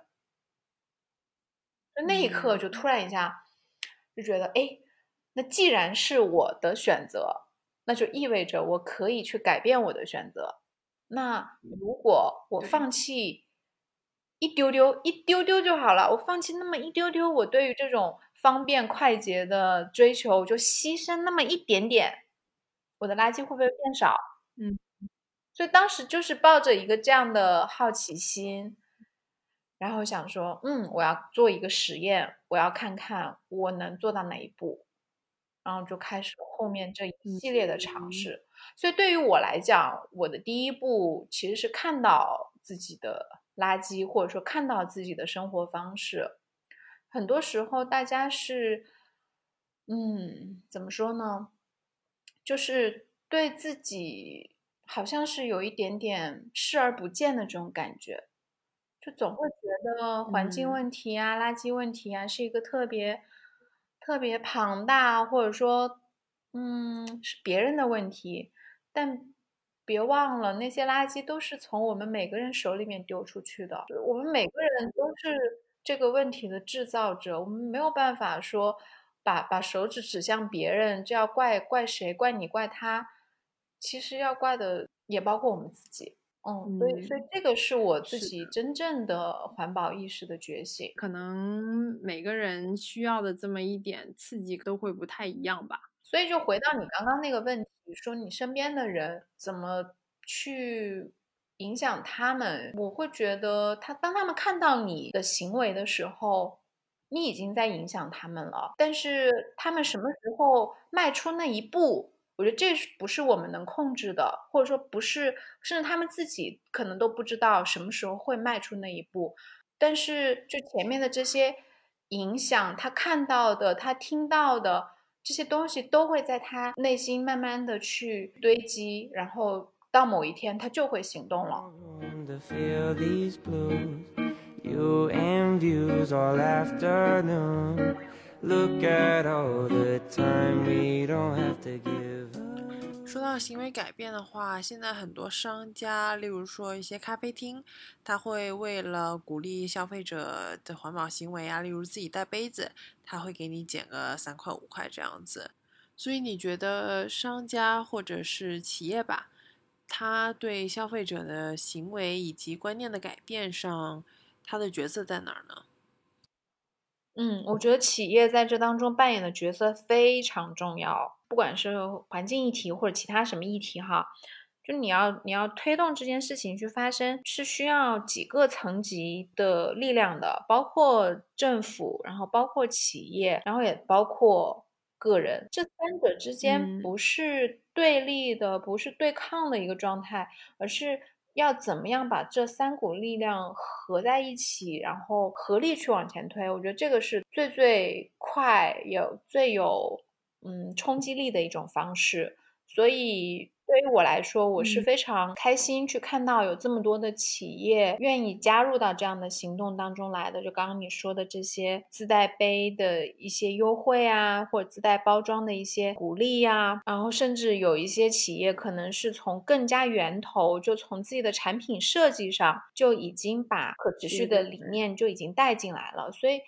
Speaker 2: 就那一刻，就突然一下就觉得，哎，那既然是我的选择，那就意味着我可以去改变我的选择。那如果我放弃一丢丢，一丢丢就好了，我放弃那么一丢丢，我对于这种方便快捷的追求，我就牺牲那么一点点，我的垃圾会不会变少？
Speaker 1: 嗯，
Speaker 2: 所以当时就是抱着一个这样的好奇心，然后想说，嗯，我要做一个实验，我要看看我能做到哪一步，然后就开始后面这一系列的尝试。所以对于我来讲，我的第一步其实是看到自己的垃圾，或者说看到自己的生活方式。很多时候，大家是，嗯，怎么说呢？就是对自己好像是有一点点视而不见的这种感觉，就总会觉得环境
Speaker 1: 嗯
Speaker 2: 问题啊、垃圾问题啊是一个特别特别庞大，或者说，嗯，是别人的问题。但别忘了，那些垃圾都是从我们每个人手里面丢出去的。我们每个人都是这个问题的制造者，我们没有办法说把把手指指向别人，这要怪怪谁？怪你？怪他？其实要怪的也包括我们自己。嗯，所以所以
Speaker 1: 嗯
Speaker 2: 这个是我自己真正的环保意识的觉醒。
Speaker 1: 可能每个人需要的这么一点刺激都会不太一样吧。
Speaker 2: 所以就回到你刚刚那个问题，说你身边的人怎么去影响他们？我会觉得他当他们看到你的行为的时候，你已经在影响他们了。但是他们什么时候迈出那一步，我觉得这是不是我们能控制的，或者说不是，甚至他们自己可能都不知道什么时候会迈出那一步。但是就前面的这些影响，他看到的，他听到的。这些东西都会在他内心慢慢的去堆积，然后到某一天他就会行动了。
Speaker 4: Look at all the time we don't have to give up.
Speaker 3: 说到行为改变的话，现在很多商家，例如说一些咖啡厅，他会为了鼓励消费者的环保行为啊，例如自己带杯子，他会给你减个三块五块这样子。所以你觉得商家或者是企业吧，他对消费者的行为以及观念的改变上，他的角色在哪儿呢？
Speaker 2: 嗯，我觉得企业在这当中扮演的角色非常重要，不管是环境议题或者其他什么议题哈，就你要你要推动这件事情去发生，是需要几个层级的力量的，包括政府，然后包括企业，然后也包括个人，这三者之间不是对立的，不是对抗的一个状态，而是。要怎么样把这三股力量合在一起，然后合力去往前推？我觉得这个是最最快有最有嗯冲击力的一种方式，所以。对于我来说，我是非常开心去看到有这么多的企业愿意加入到这样的行动当中来的。就刚刚你说的这些自带杯的一些优惠啊，或者自带包装的一些鼓励呀，然后甚至有一些企业可能是从更加源头，就从自己的产品设计上就已经把可持续的理念就已经带进来了，所以。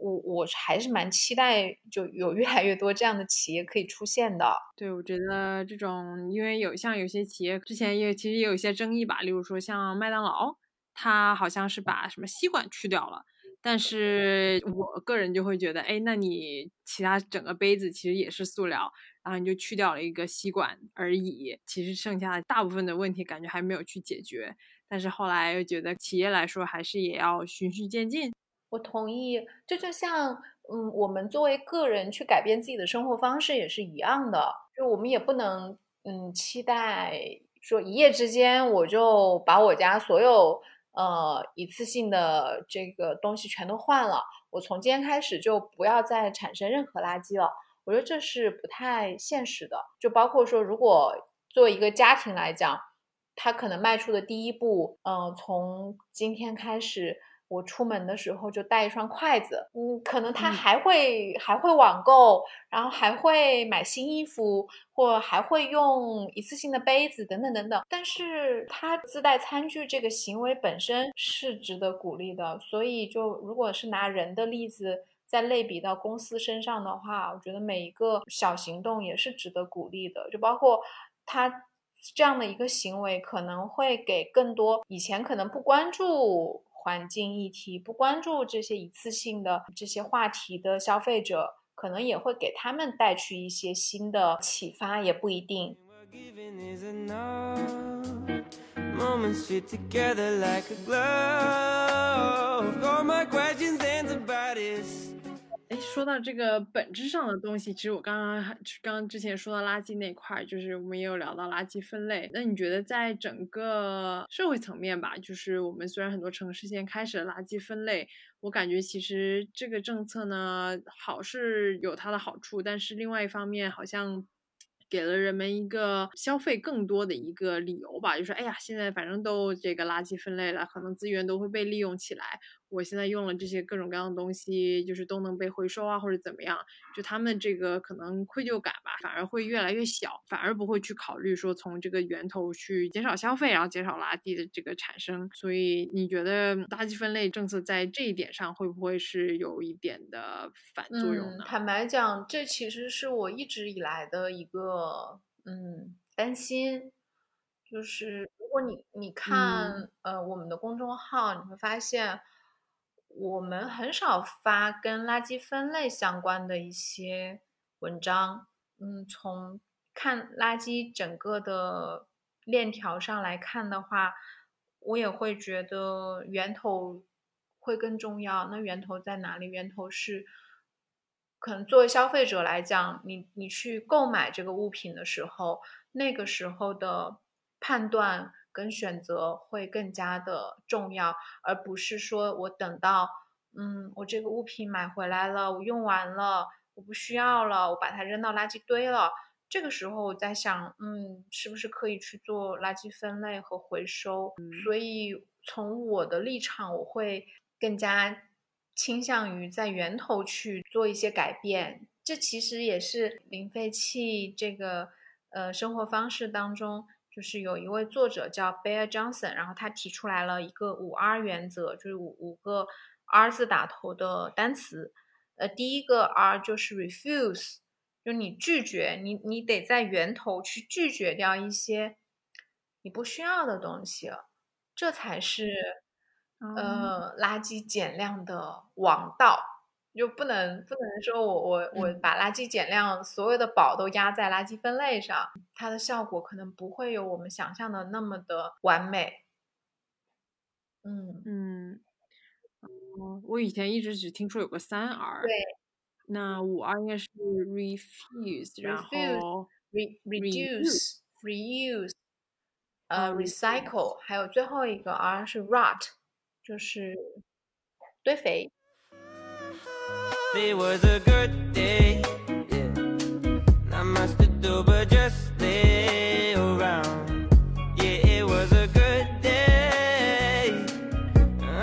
Speaker 2: 我我还是蛮期待，就有越来越多这样的企业可以出现的。
Speaker 1: 对，我觉得这种，因为有像有些企业之前也其实也有一些争议吧，例如说像麦当劳，它好像是把什么吸管去掉了，但是我个人就会觉得，哎，那你其他整个杯子其实也是塑料，然后你就去掉了一个吸管而已，其实剩下的大部分的问题感觉还没有去解决。但是后来又觉得企业来说，还是也要循序渐进。
Speaker 2: 我同意，这就像，嗯，我们作为个人去改变自己的生活方式也是一样的，就我们也不能，嗯，期待说一夜之间我就把我家所有，呃，一次性的这个东西全都换了，我从今天开始就不要再产生任何垃圾了。我觉得这是不太现实的。就包括说，如果作为一个家庭来讲，他可能迈出的第一步，嗯，从今天开始。我出门的时候就带一双筷子，嗯，可能他还会还会网购，然后还会买新衣服，或还会用一次性的杯子等等等等。但是他自带餐具这个行为本身是值得鼓励的。所以，就如果是拿人的例子再类比到公司身上的话，我觉得每一个小行动也是值得鼓励的。就包括他这样的一个行为，可能会给更多以前可能不关注。环境议题不关注这些一次性的这些话题的消费者，可能也会给他们带去一些新的启发，也不一定。
Speaker 1: 哎，说到这个本质上的东西，其实我刚刚刚刚之前说到垃圾那块，就是我们也有聊到垃圾分类。那你觉得在整个社会层面吧，就是我们虽然很多城市现在开始了垃圾分类，我感觉其实这个政策呢，好是有它的好处，但是另外一方面好像给了人们一个消费更多的一个理由吧，就说哎呀，现在反正都这个垃圾分类了，可能资源都会被利用起来。我现在用了这些各种各样的东西，就是都能被回收啊，或者怎么样，就他们这个可能愧疚感吧，反而会越来越小，反而不会去考虑说从这个源头去减少消费，然后减少垃圾的这个产生。所以你觉得垃圾分类政策在这一点上会不会是有一点的反作用呢？
Speaker 2: 坦白讲，这其实是我一直以来的一个嗯担心，就是如果你你看呃我们的公众号，你会发现。我们很少发跟垃圾分类相关的一些文章，嗯，从看垃圾整个的链条上来看的话，我也会觉得源头会更重要。那源头在哪里？源头是可能作为消费者来讲，你你去购买这个物品的时候，那个时候的判断。跟选择会更加的重要，而不是说我等到，嗯，我这个物品买回来了，我用完了，我不需要了，我把它扔到垃圾堆了。这个时候我在想，嗯，是不是可以去做垃圾分类和回收？所以从我的立场，我会更加倾向于在源头去做一些改变。这其实也是零废弃这个呃生活方式当中，就是有一位作者叫 Bear Johnson，然后他提出来了一个五 R 原则，就是五五个 R 字打头的单词。呃，第一个 R 就是 refuse，就你拒绝，你你得在源头去拒绝掉一些你不需要的东西，这才是呃垃圾减量的王道。就不能不能说我我我把垃圾减量所有的宝都压在垃圾分类上，它的效果可能不会有我们想象的那么的完美。嗯。
Speaker 1: 嗯，哦，我以前一直只听说有个三 R，
Speaker 2: 对，
Speaker 1: 那五 R 应该是 refuse，然后
Speaker 2: re reduce reuse，呃 recycle，还有最后一个 R 是 rot，就是堆肥。
Speaker 4: It was a good day. Yeah. Not much to do but just lay around. Yeah, it was a good day.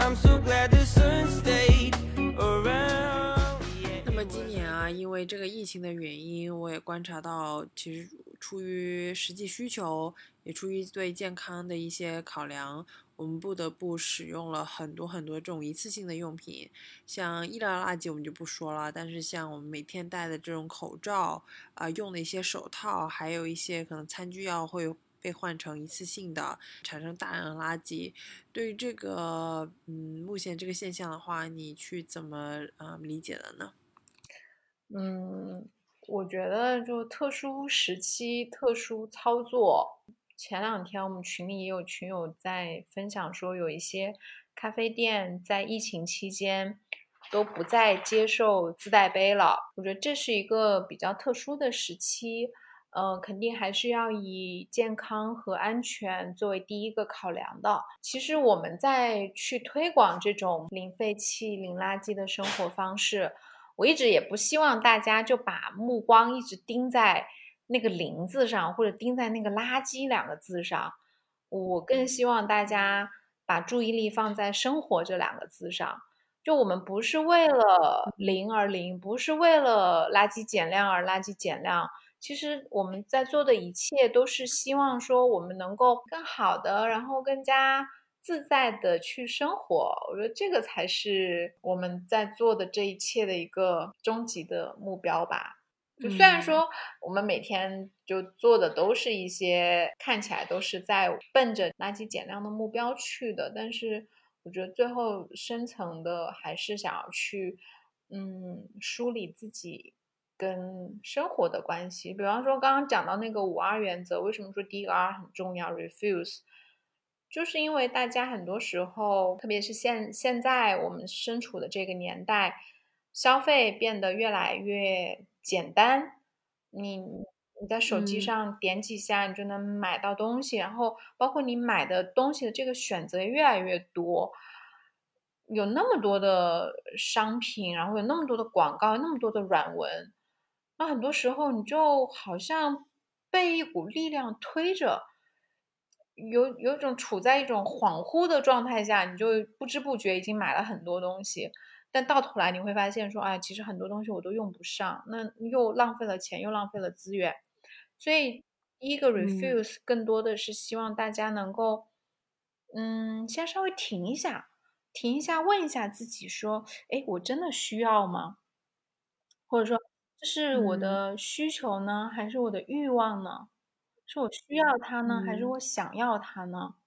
Speaker 4: I'm so glad the sun stayed around. Yeah,
Speaker 3: 那么今年啊，因为这个疫情的原因，我也观察到，其实出于实际需求，也出于对健康的一些考量，我们不得不使用了很多很多这种一次性的用品，像医疗垃圾我们就不说了，但是像我们每天戴的这种口罩啊、用的一些手套，还有一些可能餐具要会被换成一次性的，产生大量垃圾。对于这个嗯目前这个现象的话，你去怎么啊、理解的呢？
Speaker 2: 嗯，我觉得就特殊时期特殊操作。前两天我们群里也有群友在分享说，有一些咖啡店在疫情期间都不再接受自带杯了。我觉得这是一个比较特殊的时期，呃，肯定还是要以健康和安全作为第一个考量的。其实我们在去推广这种零废弃、零垃圾的生活方式。我一直也不希望大家就把目光一直盯在那个“零”字上，或者盯在那个“垃圾”两个字上。我更希望大家把注意力放在“生活”这两个字上。就我们不是为了零而零，不是为了垃圾减量而垃圾减量。其实我们在做的一切都是希望说我们能够更好的，然后更加。自在的去生活，我觉得这个才是我们在做的这一切的一个终极的目标吧。就虽然说我们每天就做的都是一些看起来都是在奔着垃圾减量的目标去的，但是我觉得最后深层的还是想要去，嗯，梳理自己跟生活的关系。比方说刚刚讲到那个五 R 原则，为什么说第一个 R 很重要？Refuse。就是因为大家很多时候，特别是现现在我们身处的这个年代，消费变得越来越简单。你你在手机
Speaker 1: 嗯
Speaker 2: 上点几下，你就能买到东西，然后包括你买的东西的这个选择也越来越多，有那么多的商品，然后有那么多的广告，那么多的软文，那很多时候你就好像被一股力量推着。有有一种处在一种恍惚的状态下，你就不知不觉已经买了很多东西，但到头来你会发现说，哎，其实很多东西我都用不上，那又浪费了钱，又浪费了资源。所以，第一个 refuse 更多的是希望大家能够，嗯，先稍微停一下，停一下，问一下自己说，哎，我真的需要吗？或者说，这是我
Speaker 1: 嗯
Speaker 2: 的需求呢，还是我的欲望呢？是我需要它呢，还是
Speaker 1: 嗯
Speaker 2: 我想要它呢？这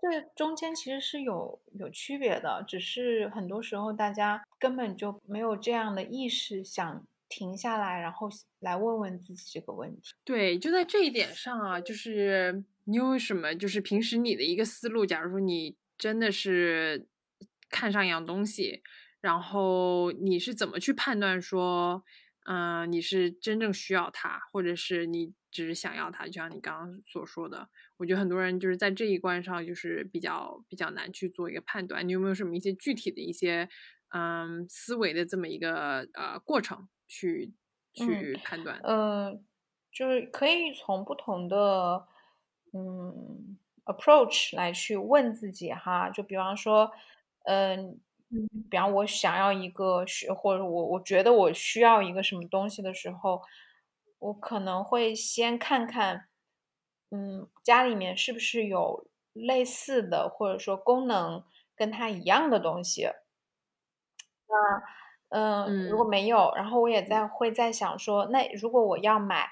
Speaker 2: 这中间其实是有有区别的，只是很多时候大家根本就没有这样的意识，想停下来，然后来问问自己这个问题。
Speaker 1: 对，就在这一点上啊，就是你有什么，就是平时你的一个思路。假如说你真的是看上一样东西，然后你是怎么去判断说，嗯、你是真正需要它，或者是你只是想要它？就像你刚刚所说的，我觉得很多人就是在这一关上就是比较比较难去做一个判断。你有没有什么一些具体的一些嗯思维的这么一个呃过程去去判断？
Speaker 2: 呃，就是可以从不同的嗯 approach 来去问自己哈，就比方说，嗯、比方我想要一个学，或者我我觉得我需要一个什么东西的时候，我可能会先看看，嗯，家里面是不是有类似的，或者说功能跟它一样的东西。那，嗯，如果没有，然后我也在会在想说，那如果我要买，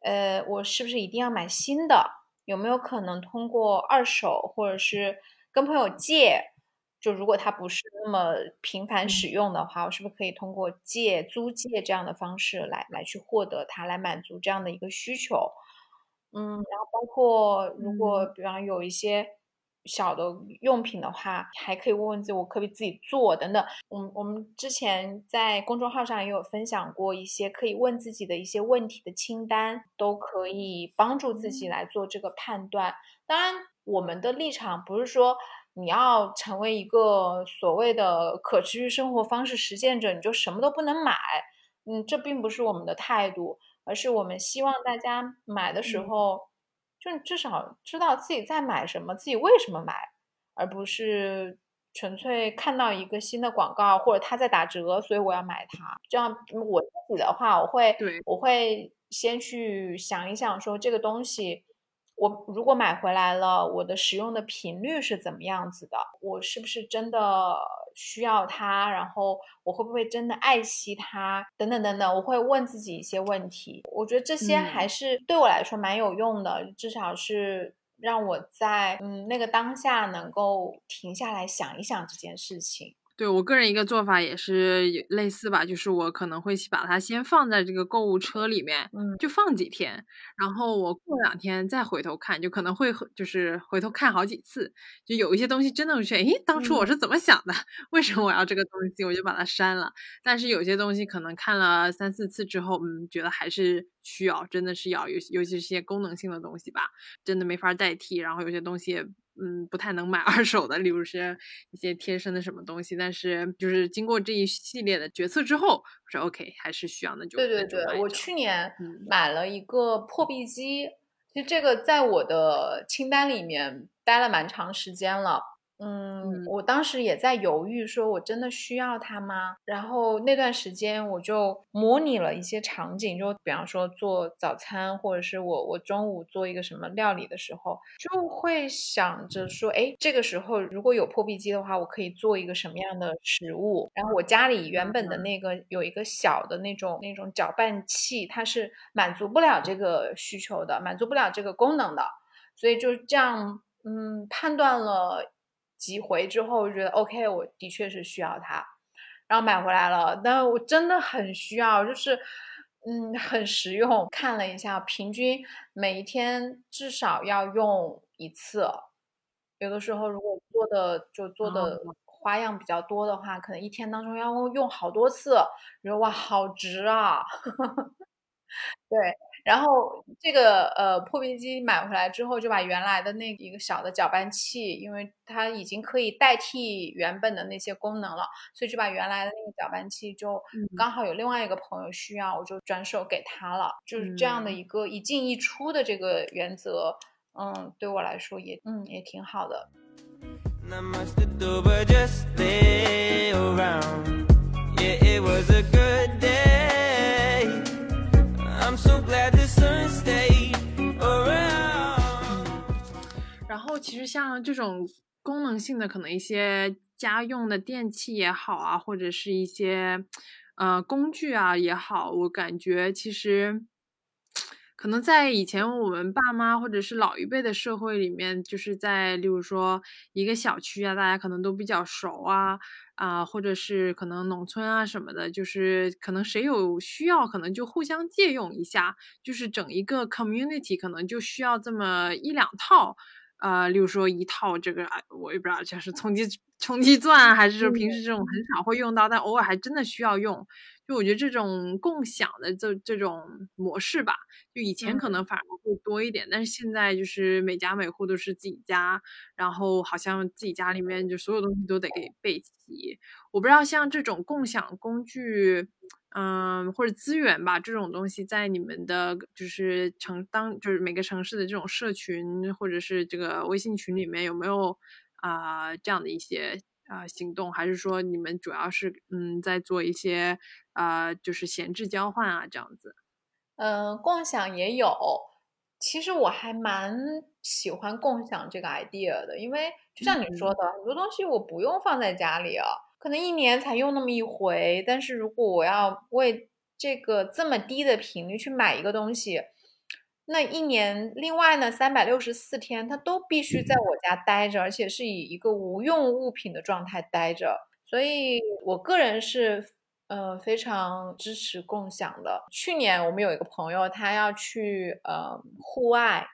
Speaker 2: 呃，我是不是一定要买新的？有没有可能通过二手，或者是跟朋友借？就如果它不是那么频繁使用的话，我是不是可以通过借、租借这样的方式来来去获得它，来满足这样的一个需求？嗯，然后包括如果比方有一些小的用品的话，还可以问问自己，我可不可以自己做等等。我们我们之前在公众号上也有分享过一些可以问自己的一些问题的清单，都可以帮助自己来做这个判断。当然，我们的立场不是说。你要成为一个所谓的可持续生活方式实践者，你就什么都不能买。嗯，这并不是我们的态度，而是我们希望大家买的时候，就至少知道自己在买什么，自己为什么买，而不是纯粹看到一个新的广告或者它在打折，所以我要买它。这样我自己的话，我会我会先去想一想，说这个东西。我如果买回来了，我的使用的频率是怎么样子的？我是不是真的需要它？然后我会不会真的爱惜它？等等等等，我会问自己一些问题。我觉得这些还是对我来说蛮有用的，至少是让我在嗯那个当下能够停下来想一想这件事情。
Speaker 1: 对我个人一个做法也是类似吧，就是我可能会把它先放在这个购物车里面，
Speaker 2: 嗯，
Speaker 1: 就放几天，然后我过两天再回头看，就可能会就是回头看好几次，就有一些东西真的会觉得，诶，当初我是怎么想的？为什么我要这个东西？我就把它删了。但是有些东西可能看了三四次之后，嗯，觉得还是需要，真的是要，尤尤其是些功能性的东西吧，真的没法代替。然后有些东西。嗯，不太能买二手的，例如是一些贴身的什么东西。但是就是经过这一系列的决策之后，我说 OK，还是需要那就
Speaker 2: 对对对。我去年买了一个破壁机，其实这个在我的清单里面待了蛮长时间了。嗯，我当时也在犹豫，说我真的需要它吗？然后那段时间我就模拟了一些场景，就比方说做早餐，或者是我我中午做一个什么料理的时候，就会想着说，哎，这个时候如果有破壁机的话，我可以做一个什么样的食物？然后我家里原本的那个有一个小的那种那种搅拌器，它是满足不了这个需求的，满足不了这个功能的，所以就这样，嗯，判断了。几回之后，我觉得 OK，我的确是需要它，然后买回来了。但我真的很需要，就是嗯，很实用。看了一下，平均每一天至少要用一次。有的时候如果做的就做的花样比较多的话，可能一天当中要用好多次。觉得哇，好值啊！对。然后这个呃破壁机买回来之后，就把原来的那一个小的搅拌器，因为它已经可以代替原本的那些功能了，所以就把原来的那个搅拌器就刚好有另外一个朋友需要，我就转手给他了。就是这样的一个一进一出的这个原则，嗯，对我来说也嗯也挺好的。So glad the sun stay around.
Speaker 1: 然后其实像这种功能性的，可能一些家用的电器也好啊，或者是一些呃工具啊也好，我感觉其实可能在以前我们爸妈或者是老一辈的社会里面，就是在例如说一个小区啊，大家可能都比较熟啊啊，或者是可能农村啊什么的，就是可能谁有需要，可能就互相借用一下，就是整一个 community 可能就需要这么一两套。呃，例如说一套这个，我也不知道，就是冲击冲击钻，还是说平时这种很少会用到，但偶尔还真的需要用。就我觉得这种共享的这这种模式吧，就以前可能反而会多一点，但是现在就是每家每户都是自己家，然后好像自己家里面就所有东西都得给备齐。我不知道像这种共享工具。嗯，或者资源吧，这种东西在你们的就是城当就是每个城市的这种社群或者是这个微信群里面有没有啊这样的一些啊、行动，还是说你们主要是嗯在做一些啊就是闲置交换啊这样子？
Speaker 2: 嗯，共享也有。其实我还蛮喜欢共享这个 idea 的，因为就像你说的，很多东西我不用放在家里啊，可能一年才用那么一回。但是如果我要为这个这么低的频率去买一个东西，那一年另外呢三百六十四天，它都必须在我家待着，而且是以一个无用物品的状态待着。所以我个人是呃非常支持共享的。去年我们有一个朋友，他要去呃户外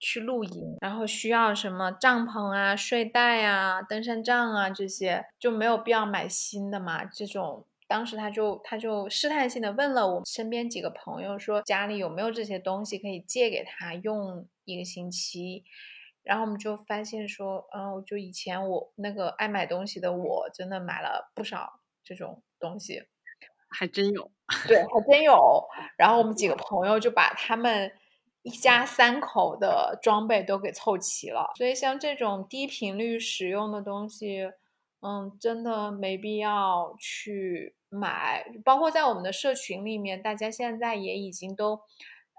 Speaker 2: 去露营，然后需要什么帐篷啊、睡袋啊、登山杖啊这些，就没有必要买新的嘛。这种当时他就他就试探性的问了我身边几个朋友，说家里有没有这些东西可以借给他用一个星期。然后我们就发现说，嗯，就以前我那个爱买东西的我，真的买了不少这种东西。
Speaker 1: 还真有，
Speaker 2: 对，还真有。然后我们几个朋友就把他们一家三口的装备都给凑齐了。所以像这种低频率使用的东西，嗯，真的没必要去买。包括在我们的社群里面，大家现在也已经都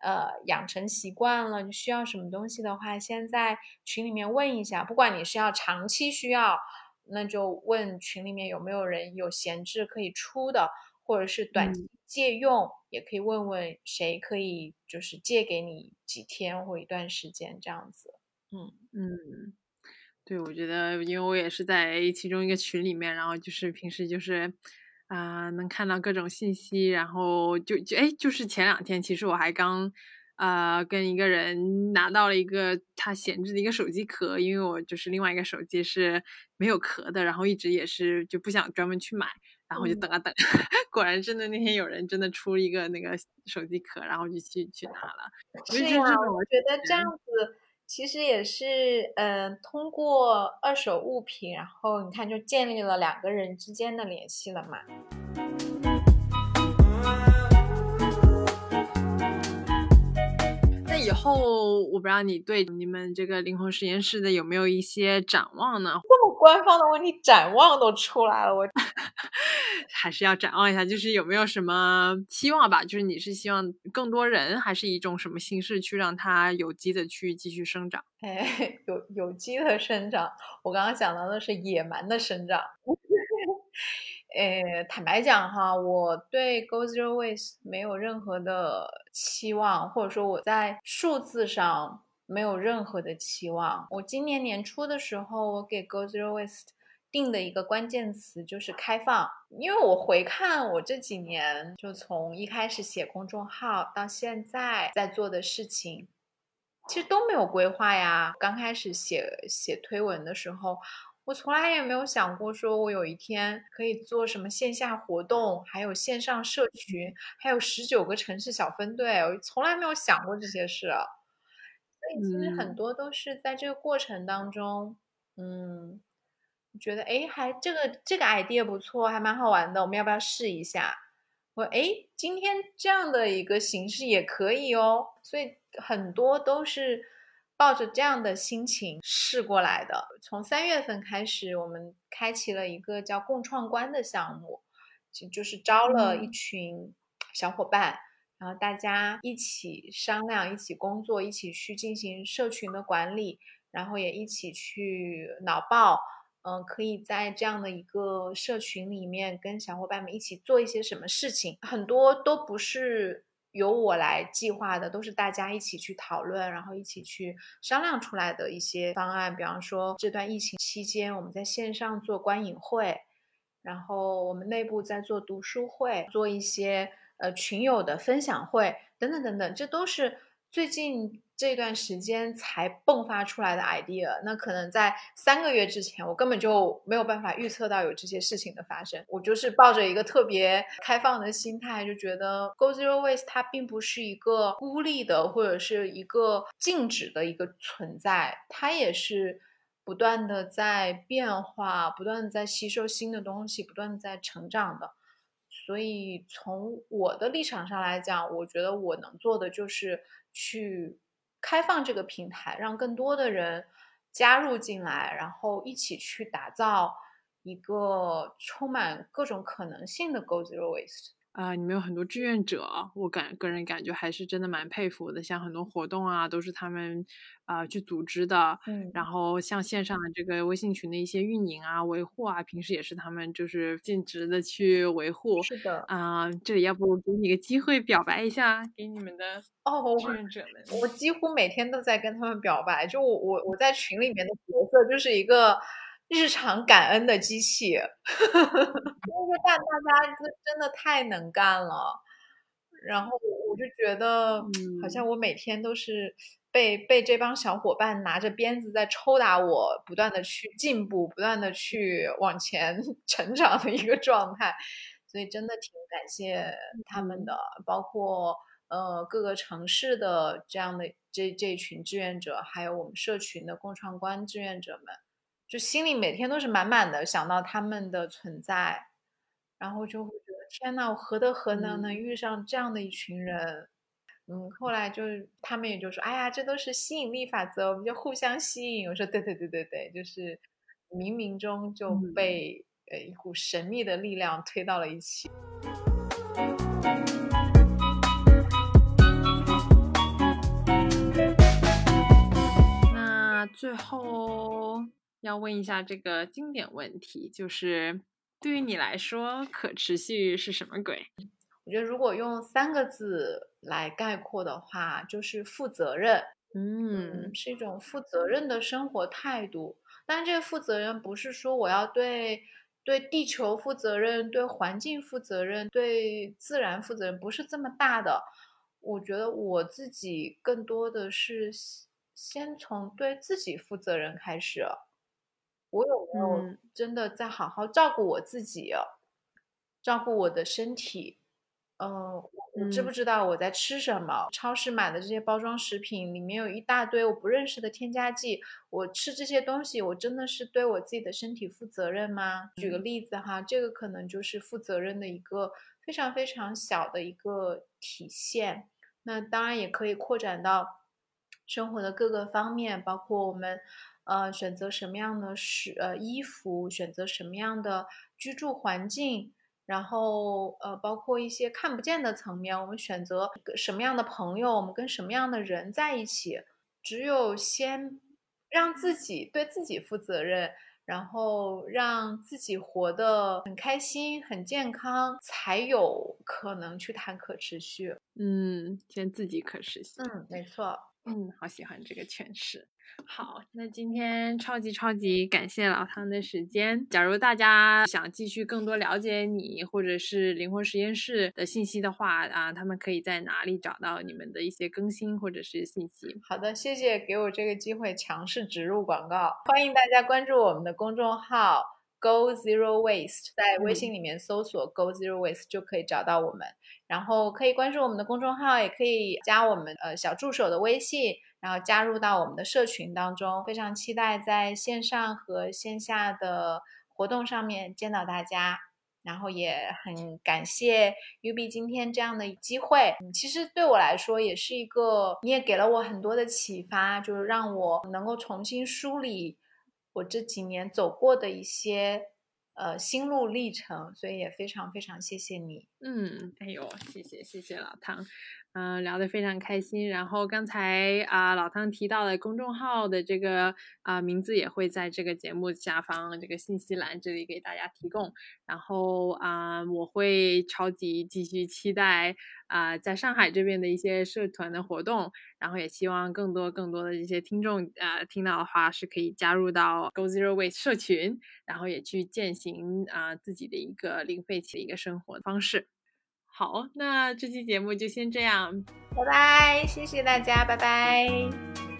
Speaker 2: 呃养成习惯了。你需要什么东西的话，先在群里面问一下。不管你是要长期需要，那就问群里面有没有人有闲置可以出的。或者是短期借用，也可以问问谁可以就是借给你几天或一段时间这样子。嗯
Speaker 1: 嗯，对，我觉得，因为我也是在其中一个群里面，然后就是平时就是啊、能看到各种信息，然后就就哎，就是前两天，其实我还刚啊跟一个人拿到了一个他闲置的一个手机壳，因为我就是另外一个手机是没有壳的，然后一直也是就不想专门去买。然后就等啊等，果然真的那天有人真的出一个那个手机壳，然后就去去拿了。
Speaker 2: 是呀、啊，我觉得这样子其实也是，嗯、呃，通过二手物品，然后你看就建立了两个人之间的联系了嘛。
Speaker 1: 以后我不知道你对你们这个灵魂实验室的有没有一些展望呢？
Speaker 2: 这么官方的问题，展望都出来了，我
Speaker 1: 还是要展望一下，就是有没有什么期望吧？就是你是希望更多人，还是一种什么形式去让它有机的去继续生长？
Speaker 2: 哎，有有机的生长，我刚刚讲到的是野蛮的生长。呃，坦白讲哈，我对 Go Zero Waste 没有任何的期望，或者说我在数字上没有任何的期望。我今年年初的时候，我给 Go Zero Waste 定的一个关键词就是开放，因为我回看我这几年，就从一开始写公众号到现在在做的事情，其实都没有规划呀。刚开始写写推文的时候。我从来也没有想过，说我有一天可以做什么线下活动，还有线上社群，还有十九个城市小分队，我从来没有想过这些事。所以其实很多都是在这个过程当中，嗯，觉得哎，还这个这个 idea 不错，还蛮好玩的，我们要不要试一下？我哎，今天这样的一个形式也可以哦。所以很多都是。抱着这样的心情试过来的。从三月份开始，我们开启了一个叫“共创观”的项目，就是招了一群小伙伴，然后大家一起商量、一起工作、一起去进行社群的管理，然后也一起去脑爆。嗯，可以在这样的一个社群里面跟小伙伴们一起做一些什么事情，很多都不是。由我来计划的，都是大家一起去讨论，然后一起去商量出来的一些方案。比方说，这段疫情期间，我们在线上做观影会，然后我们内部在做读书会，做一些呃群友的分享会，等等等等，这都是最近这段时间才迸发出来的 idea。那可能在三个月之前，我根本就没有办法预测到有这些事情的发生。我就是抱着一个特别开放的心态，就觉得 Go Zero Waste 它并不是一个孤立的或者是一个静止的一个存在，它也是不断的在变化，不断的在吸收新的东西，不断的在成长的。所以从我的立场上来讲，我觉得我能做的就是去。开放这个平台，让更多的人加入进来，然后一起去打造一个充满各种可能性的 Go Zero Waste。
Speaker 1: 啊、你们有很多志愿者，我感个人感觉还是真的蛮佩服的。像很多活动啊，都是他们啊、去组织的，
Speaker 2: 嗯
Speaker 1: 然后像线上的这个微信群的一些运营啊、维护啊，平时也是他们就是尽职的去维护。
Speaker 2: 是的，
Speaker 1: 啊、这里要不给你个机会表白一下，给你们的
Speaker 2: 哦，
Speaker 1: 志愿者们。
Speaker 2: 我几乎每天都在跟他们表白，就我我我在群里面的角色就是一个日常感恩的机器，因为大大家真真的太能干了，然后我就觉得好像我每天都是被被这帮小伙伴拿着鞭子在抽打我，不断的去进步，不断的去往前 成长的一个状态，所以真的挺感谢他们的，包括。呃，各个城市的这样的这这群志愿者，还有我们社群的共创官志愿者们，就心里每天都是满满的想到他们的存在，然后就会觉得天呐，我何德何能能
Speaker 1: 嗯
Speaker 2: 遇上这样的一群人？嗯，后来就是他们也就说，哎呀，这都是吸引力法则，我们就互相吸引。我说，对对对对对，就是冥冥中就
Speaker 1: 嗯
Speaker 2: 被、呃一股神秘的力量推到了一起。
Speaker 1: 那最后要问一下这个经典问题，就是对于你来说，可持续是什么鬼？
Speaker 2: 我觉得如果用三个字来概括的话，就是负责任。
Speaker 1: 嗯
Speaker 2: 是一种负责任的生活态度。但这个负责任不是说我要对对地球负责任、对环境负责任、对自然负责任，不是这么大的。我觉得我自己更多的是先先从对自己负责任开始。我有没有
Speaker 1: 嗯
Speaker 2: 真的在好好照顾我自己，照顾我的身体？嗯，我知不
Speaker 1: 嗯
Speaker 2: 知道我在吃什么？超市买的这些包装食品里面有一大堆我不认识的添加剂，我吃这些东西，我真的是对我自己的身体负责任吗？举个例子哈，这个可能就是负责任的一个非常非常小的一个体现。那当然也可以扩展到生活的各个方面，包括我们呃选择什么样的是呃衣服，选择什么样的居住环境。然后呃，包括一些看不见的层面，我们选择什么样的朋友，我们跟什么样的人在一起，只有先让自己对自己负责任，然后让自己活得很开心、很健康，才有可能去谈可持续。
Speaker 1: 嗯，先自己可持续。
Speaker 2: 嗯，没错。
Speaker 1: 嗯，好喜欢这个诠释。好，那今天超级超级感谢老汤的时间。假如大家想继续更多了解你或者是灵魂实验室的信息的话啊，他们可以在哪里找到你们的一些更新或者是信息？
Speaker 2: 好的，谢谢给我这个机会强势植入广告，欢迎大家关注我们的公众号 Go Zero Waste，在微信里面搜索 Go Zero Waste 就可以找到我们。然后可以关注我们的公众号，也可以加我们呃小助手的微信，然后加入到我们的社群当中。非常期待在线上和线下的活动上面见到大家。然后也很感谢 UB 今天这样的机会，嗯，其实对我来说也是一个，你也给了我很多的启发，就是让我能够重新梳理我这几年走过的一些呃心路历程，所以也非常非常谢谢你。
Speaker 1: 嗯，哎呦，谢谢谢谢老唐，嗯、聊得非常开心。然后刚才啊、老汤提到的公众号的这个啊、名字也会在这个节目下方这个信息栏这里给大家提供。然后啊、我会超级继续期待啊、在上海这边的一些社团的活动，然后也希望更多更多的这些听众啊、听到的话是可以加入到 Go Zero Waste 社群，然后也去践行啊、自己的一个零废弃的一个生活方式。好，那这期节目就先这样，
Speaker 2: 拜拜，谢谢大家，拜拜。